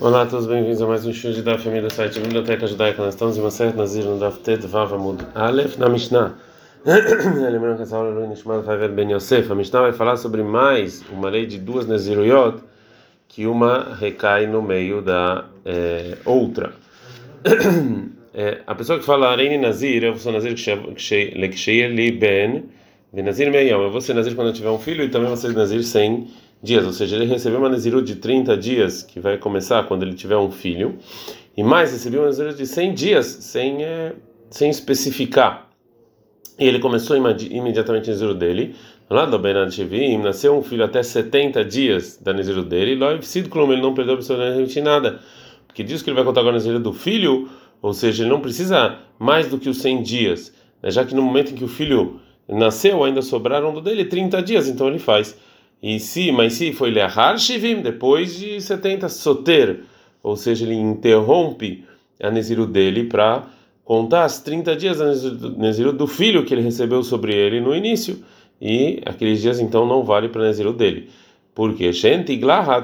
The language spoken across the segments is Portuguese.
Olá a todos, bem-vindos a mais um show de da família do site Biblioteca Judaica. Nós estamos em uma certa Nazir no Daf Tet Vav Amud Aleph na Mishnah. Lembrando que essa aula é Nishmat Haver Ben Yosef. A Mishnah vai falar sobre mais uma lei de duas Naziruyot que uma recai no meio da é, outra. É, a pessoa que fala Areini Nazir, eu sou Nazir Lekshei Li Ben, Nazir Meyam. Eu vou ser Nazir quando eu tiver um filho e também vou ser Nazir sem dias, ou seja, ele recebeu uma Nazirut de 30 dias, que vai começar quando ele tiver um filho, e mais recebeu uma Nazirut de 100 dias, sem, é, sem especificar. E ele começou imediatamente a Nazirut dele, lá do Benad Shevim, nasceu um filho até 70 dias da Nazirut dele, e Loiv Sidklum, ele não perdeu absolutamente nada, porque diz que ele vai contar agora a Nazirut do filho, ou seja, ele não precisa mais do que os 100 dias, né? já que no momento em que o filho nasceu, ainda sobraram do dele 30 dias, então ele faz. E se, mas se foi Leahar Shivim, depois de 70 soter, ou seja, ele interrompe a Neziru dele para contar as 30 dias da Neziru do filho que ele recebeu sobre ele no início. E aqueles dias então não vale para Neziru dele. Por quê?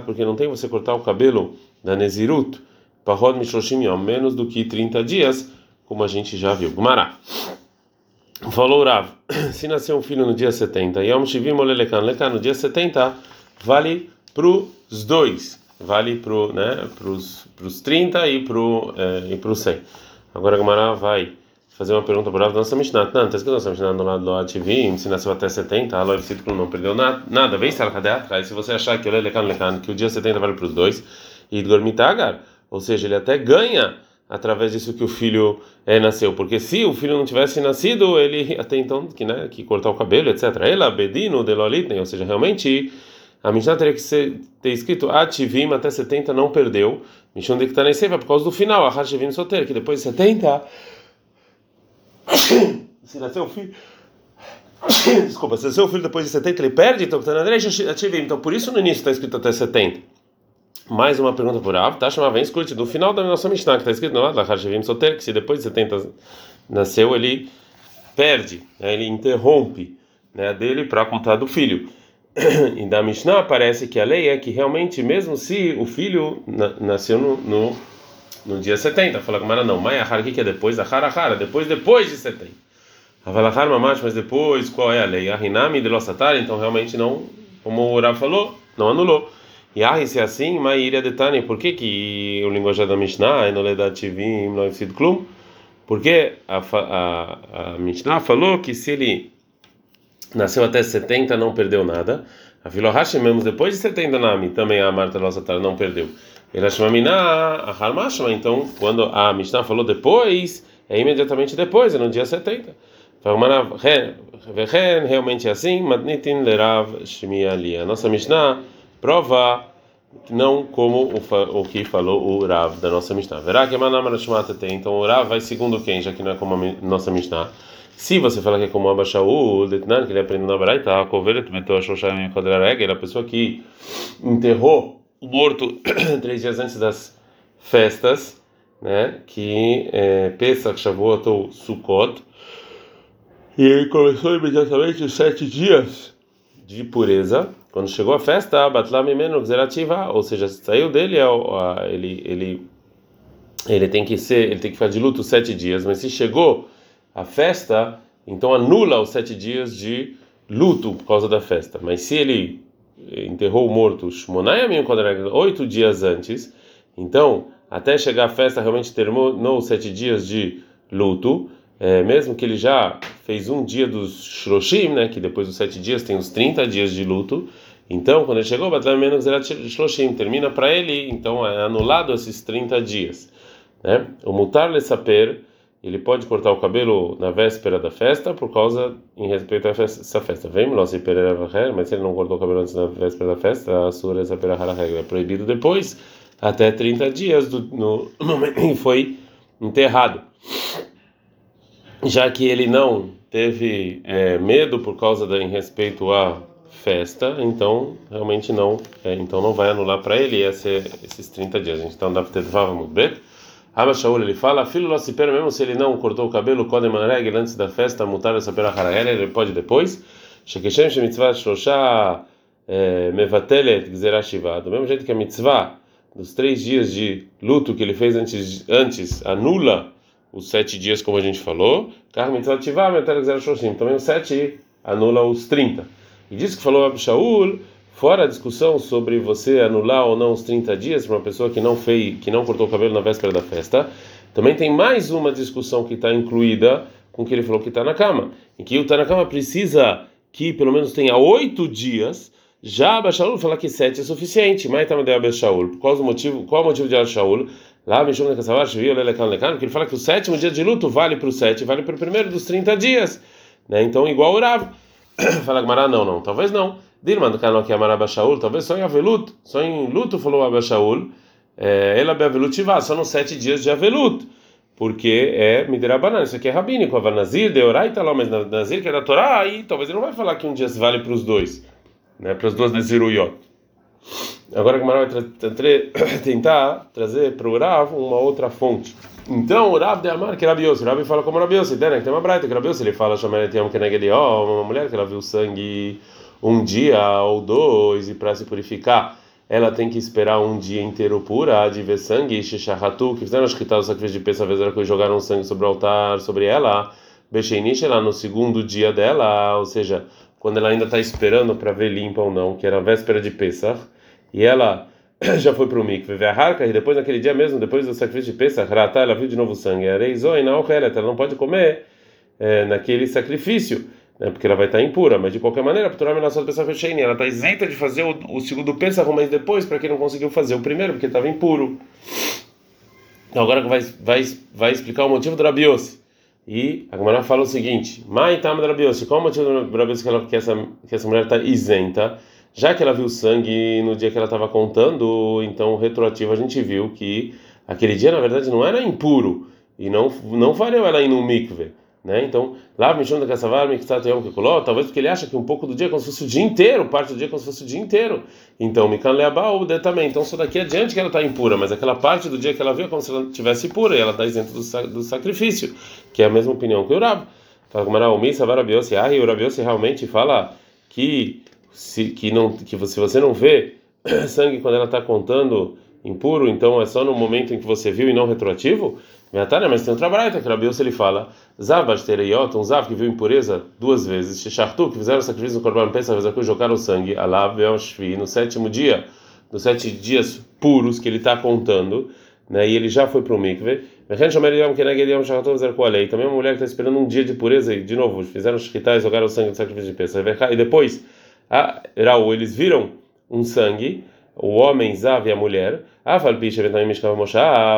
Porque não tem você cortar o cabelo da Nezirut, Pahod Mishoshim menos do que 30 dias, como a gente já viu. Gumará. Falou Rav, se nascer um filho no dia 70, Yom Shivim Olelekan Lekan, no dia 70, vale para os dois, vale para né, os 30 e para é, pro 100. Agora a Gamara vai fazer uma pergunta para o Rav da nossa Mishnah. Não, está escrito nossa Mishnah no lado do Ativim, se nasceu até 70, a Círculo não perdeu nada, nada. vem estar cadê atrás? Se você achar que Olelekan Lekan, que o dia 70 vale para os dois, e Dormitagar, ou seja, ele até ganha através disso que o filho é, nasceu, porque se o filho não tivesse nascido, ele até então que né, que cortar o cabelo, etc. Ela bedino delolitne, ou seja, realmente a Mishnah teria que ser, ter escrito ativim até 70 não perdeu, Mishon de que está nesse por causa do final, a hashivim soter, que depois de 70 se nasceu o filho Desculpa, se nasceu o filho depois de 70 ele perde, então ativim, então por isso no início está escrito até 70. Mais uma pergunta por Av, tá? Chamava escute do final da nossa Mishnah, que está escrito lá, Lachar Shevim Soter, que se depois de 70 nasceu, ele perde, né? ele interrompe né, dele para contar do filho. E da Mishnah parece que a lei é que realmente, mesmo se o filho na, nasceu no, no, no, dia 70, fala com não, Mayahar, o que é depois? Ahara, Ahara, depois, depois de 70. Avalahar Mamash, mas depois, qual é a lei? Ahinami de Lossatar, então realmente não, como o Urav falou, não anulou. E ah, se é assim, Maíria Detani, por que que o linguajar da Mishnah é no Ledativim, no Efid Klum? Porque a, a, a Mishnah falou que se ele nasceu até 70 não perdeu nada. A Filohashi mesmo depois de 70 nami também a Marta Lossatar não perdeu. Achou a Harmashma, então quando a Mishnah falou depois, é imediatamente depois, é no dia 70. Realmente é assim, Lerav. A nossa Mishnah prova não como o, o que falou o Rav da nossa Mishnah. Verá que Manamara tem. Então o Rav vai segundo quem, já que não é como a nossa Mishnah. Se você falar que é como Abba Shaul, que ele aprendeu na Braita, a Kovelet meteu a Shoshayim Kodrareg, a pessoa que enterrou o morto três dias antes das festas, né? Que é, Pesach, Shavuot ou Sukkot. E ele começou imediatamente os sete dias de pureza quando chegou a festa, Batlam Imenu Zerativa, ou seja, saiu dele, é ele, ele, ele tem que ser, ele tem que de luto sete dias, mas se chegou a festa, então anula os sete dias de luto por causa da festa. Mas se ele enterrou o morto oito dias antes, então até chegar a festa realmente terminou os sete dias de luto, é, mesmo que ele já fez um dia dos Shloshim, né, que depois dos sete dias tem os 30 dias de luto, então, quando ele chegou, termina para ele, então é anulado esses 30 dias. Né? O mutar le saper, ele pode cortar o cabelo na véspera da festa por causa em respeito a essa festa. Vem, mas se ele não cortou o cabelo antes da véspera da festa, a sura saper a regra é proibido depois, até 30 dias do, no, momento em que foi enterrado. Já que ele não teve é, medo por causa da, em respeito a festa, então realmente não, é, então não vai anular para ele esse, esses 30 dias. A gente está andando muito bem. Abba Shaul ele fala, filho lo pera mesmo se ele não cortou o cabelo kodem regel antes da festa, mutar essa pera harahel, ele pode depois. Shekeshem shemitzvah shlosha eh, mevatelet shiva. Do mesmo jeito que a mitzvah dos três dias de luto que ele fez antes, antes anula os sete dias, como a gente falou. Também os sete anula os 30. E diz que falou Abishaul, fora a discussão sobre você anular ou não os 30 dias para uma pessoa que não fez, que não cortou o cabelo na véspera da festa. Também tem mais uma discussão que está incluída com o que ele falou que está na cama, em que o está na cama precisa que pelo menos tenha oito dias. Já Abishaul fala que sete é suficiente. Mas também deu Abishaul. Qual o motivo? Qual o motivo de Abishaul? Lá, Mishum Nekasavash viu porque ele fala que o sétimo dia de luto vale para o sete, vale para o primeiro dos 30 dias. Né? Então, igual o Rav. Fala Gamara, não, não, talvez não. Dilma do canal que é Amar Shaul, talvez só em Avelut, só em luto falou Abashaul, é, ela Avelut vá, só nos sete dias de Avelut, porque é Miderabanan, isso aqui é rabínico, Avanazir, Deoraita lá, mas Nazir que é da Torá, aí talvez ele não vai falar que um dia vale para os dois, né, para os dois Neziruyot. Agora Gamara vai tentar trazer para o Rav uma outra fonte. Então, o Rav de Amar, que Rabi o Rabi fala como Rabi Yossi, né, tem uma braita que Rabi ele fala, chama ele um ó, uma mulher que ela viu sangue um dia ou dois e para se purificar, ela tem que esperar um dia inteiro pura de ver sangue, Shechahatu, que fizeram as quitar o sacrifício de peça, vezes que jogaram sangue sobre o altar, sobre ela, Becheinish, ela no segundo dia dela, ou seja, quando ela ainda está esperando para ver limpa ou não, que era a véspera de Pesach, e ela já foi para o mikve, harca, e depois naquele dia mesmo, depois do sacrifício de Pesach, Ratá, ela viu de novo sangue, ela não pode comer é, naquele sacrifício, né, porque ela vai estar impura, mas de qualquer maneira, a Torá Menassot Pesach Sheini, ela está isenta de fazer o, o segundo Pesach, mas depois, para quem não conseguiu fazer o primeiro, porque estava impuro. Então agora vai, vai, vai explicar o motivo do Rabiose. E a Gemara fala o seguinte: Mai Tam qual o motivo do Rabiose que, ela, que, que essa mulher está isenta? Já que ela viu sangue no dia que ela estava contando, então retroativo a gente viu que aquele dia na verdade não era impuro e não não valeu ela ir no mikve, né? Então, lá Mishon da Kassavar, Miktat Yom Kikuló, talvez porque ele acha que um pouco do dia é como se fosse o dia inteiro, parte do dia é como se fosse o dia inteiro. Então, Mikan Leabal também. Então, só daqui adiante que ela está impura, mas aquela parte do dia que ela viu é como se ela estivesse pura e ela está isenta do, do sacrifício, que é a mesma opinião que o Rab. Fala como era o Misa, Varabiosi, ah, e o Rabiose realmente fala que se que não que se você não vê sangue quando ela está contando impuro, então é só no momento em que você viu e não retroativo? Mas tem outra braita que Rabius ele fala, Zav Ashtereyot, um Zav que viu impureza duas vezes, Shechartu, que fizeram sacrifício no Corban Pesach, que jogaram sangue, Alav Shvi, no sétimo dia, nos sete dias puros que ele está contando, né, e ele já foi para o mikve, também uma mulher que está esperando um dia de pureza, e de novo, fizeram shkitai, jogaram sangue do sacrifício de Pesach, e depois a Raul, eles viram um sangue, o homem Zav e a mulher,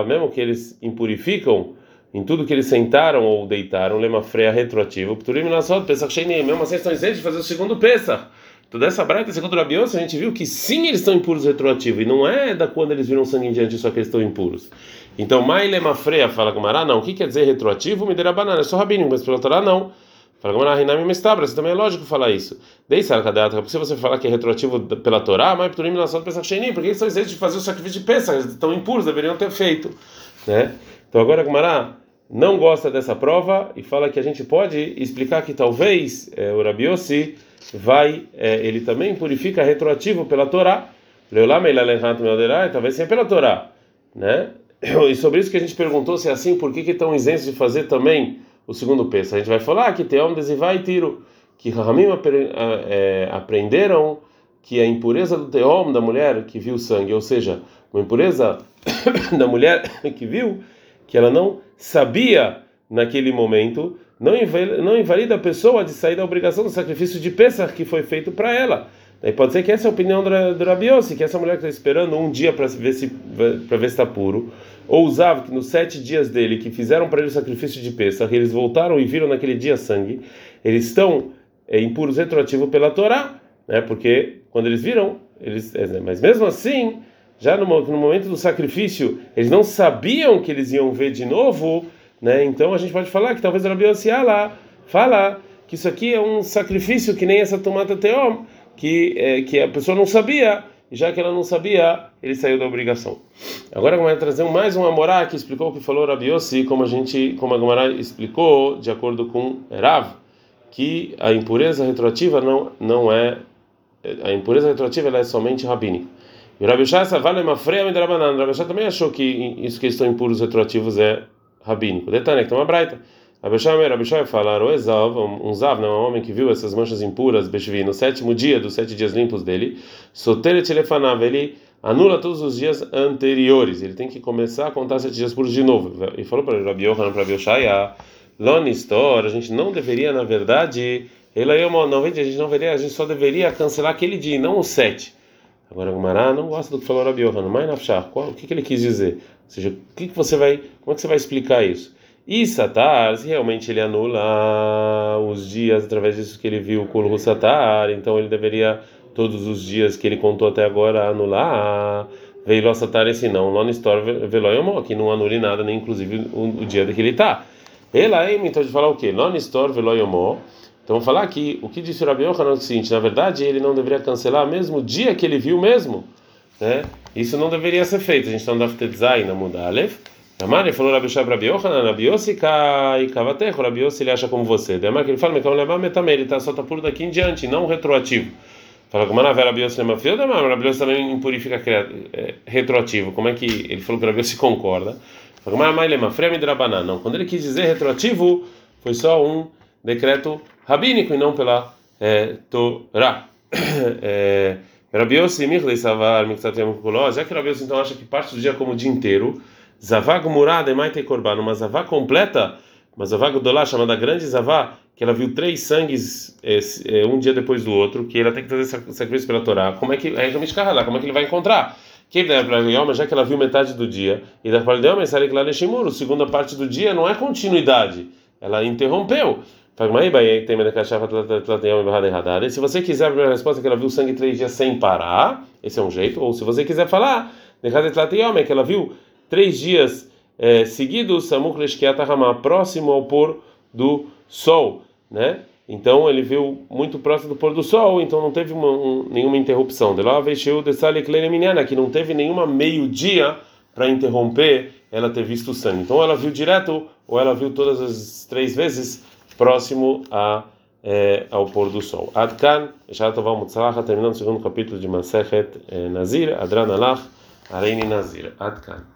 mesmo que eles impurificam em tudo que eles sentaram ou deitaram, lema freia retroativo, mesmo assim estão isentos de fazer o segundo Pesach. Toda essa braita, segundo o Rabiose, a gente viu que sim, eles estão impuros retroativo, e não é da quando eles viram sangue em diante, só que eles estão impuros. Então, Mai lema freia fala com Mará, não. O que quer dizer retroativo? Me dera banana, é só rabino, mas pelo Torá não. Mestabra, também é lógico falar isso. Desde Sarkadata, porque se você falar que é retroativo pela Torá, mas Pturim Nassot Pesach Sheni, porque eles são isentos de fazer o sacrifício de Pesach, eles estão impuros, deveriam ter feito. Né? Então agora Gumará não gosta dessa prova e fala que a gente pode explicar que talvez é, o Rabiossi vai, é, ele também purifica retroativo pela Torá. Talvez seja pela Torá. Né? E sobre isso que a gente perguntou se é assim, por que, que estão isentos de fazer também o segundo peso. A gente vai falar que Teom desivai tiro, que Rahamim é, aprenderam que a impureza do Teom, da mulher que viu sangue, ou seja, uma impureza da mulher que viu, que ela não sabia naquele momento, não invalida, não invalida a pessoa de sair da obrigação do sacrifício de Pesach que foi feito para ela. Daí pode ser que essa é a opinião do Rabiossi, que essa mulher que está esperando um dia para ver se para ver se está puro, ou usava que nos sete dias dele que fizeram para ele o sacrifício de Pesach, eles voltaram e viram naquele dia sangue, eles estão é, impuros retroativo pela Torá, né? Porque quando eles viram, eles, é, mas mesmo assim, já no, no momento do sacrifício, eles não sabiam que eles iam ver de novo, né? Então a gente pode falar que talvez o Rabiossi lá fala que isso aqui é um sacrifício que nem essa tomata teom que, é, que a pessoa não sabia, e já que ela não sabia, ele saiu da obrigação. Agora vai trazer mais um Amorá que explicou o que falou Rabi Yossi, como a gente, como a Gemara explicou, de acordo com Rav, que a impureza retroativa não não é a impureza retroativa ela é somente rabínica. E o Rabi Shai vale uma freia me Rabi também achou que isso que estão impuros retroativos é rabínico. Detalhe, que uma braita. Rabi Shai, Rabi Shai fala, o Ezav, um Zav, não, um homem que viu essas manchas impuras, Beshvi, no sétimo dia dos sete dias limpos dele, Soteret Elefanav, ele anula todos os dias anteriores. Ele tem que começar a contar sete dias puros de novo. E falou para Rabi Yohanan, para Rabi Yoshaya, Lonistor, a gente não deveria, na verdade, ele aí não a gente não deveria, a gente só deveria cancelar aquele dia, não os sete. Agora Gumará não gosta do que falou Rabi Yohanan, mas Nafshah, o que, que ele quis dizer? Ou seja, o que, que você vai, como é que você vai explicar isso? E Satar, se realmente ele anula os dias através disso que ele viu o Kulhu Satar, então ele deveria todos os dias que ele contou até agora anular. Veio Satar esse não, non store veloyomó, que não anule nada, nem inclusive o, o dia que ele está. Ela é então de falar o quê? Non store veloyomó. Então falar aqui, o que disse o Rabi Yohanan é o seguinte, na verdade ele não deveria cancelar mesmo o dia que ele viu mesmo, né? Isso não deveria ser feito. A gente está no Daftetzai na Mudalef. Amar, ele falou Rabi Shai Rabi Yohanan, Rabi Yossi e Kavatecho, Rabi Yossi ele acha como você. Demar que ele fala, Mekam Levar Metamei, ele tá, só está puro daqui em diante, não retroativo. Fala como Manavé Rabi Yossi Lema Filho, Demar, Rabi Yossi também impurifica é, retroativo. Como é que ele falou que Rabi Yossi concorda? Fala como Manavé Lema Freia Midrabanan. Não, quando ele quis dizer retroativo, foi só um decreto rabínico e não pela é, Torá. é, Rabi Yossi Michlei Savar Miktat Yom já que Rabi Yossi então acha que parte do dia como o dia inteiro, Zavá Gumurá Demaite Korban, uma Zavá completa, uma Zavá Gudolá chamada Grande Zavá, que ela viu três sangues é, um dia depois do outro, que ela tem que fazer sacrifício pela Torá. Como é que é lá? Como é que ele vai encontrar? Que já que ela viu metade do dia, e da a segunda parte do dia não é continuidade, ela interrompeu. Se você quiser, a primeira resposta é que ela viu sangue três dias sem parar, esse é um jeito. Ou se você quiser falar, que ela viu três dias é, seguidos, Samuk próximo ao pôr do sol, né? Então ele viu muito próximo do pôr do sol, então não teve uma, um, nenhuma interrupção. De lá que não teve nenhuma meio-dia para interromper ela ter visto o sangue. Então ela viu direto ou ela viu todas as três vezes próximo a, é, ao pôr do sol. Adkan, Shatova Mutzalacha, terminando o segundo capítulo de Masechet é, Nazir, Adran Alach, Areini Nazir. Adkan.